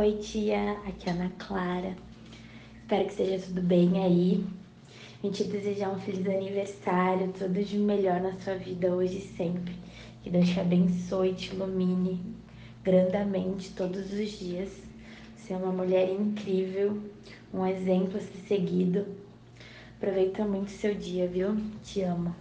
Oi, tia, aqui é a Ana Clara. Espero que esteja tudo bem aí. Vim te desejar um feliz aniversário, tudo de melhor na sua vida hoje e sempre. Que Deus te abençoe, te ilumine grandamente todos os dias. Você é uma mulher incrível, um exemplo a ser seguido. Aproveita muito seu dia, viu? Te amo.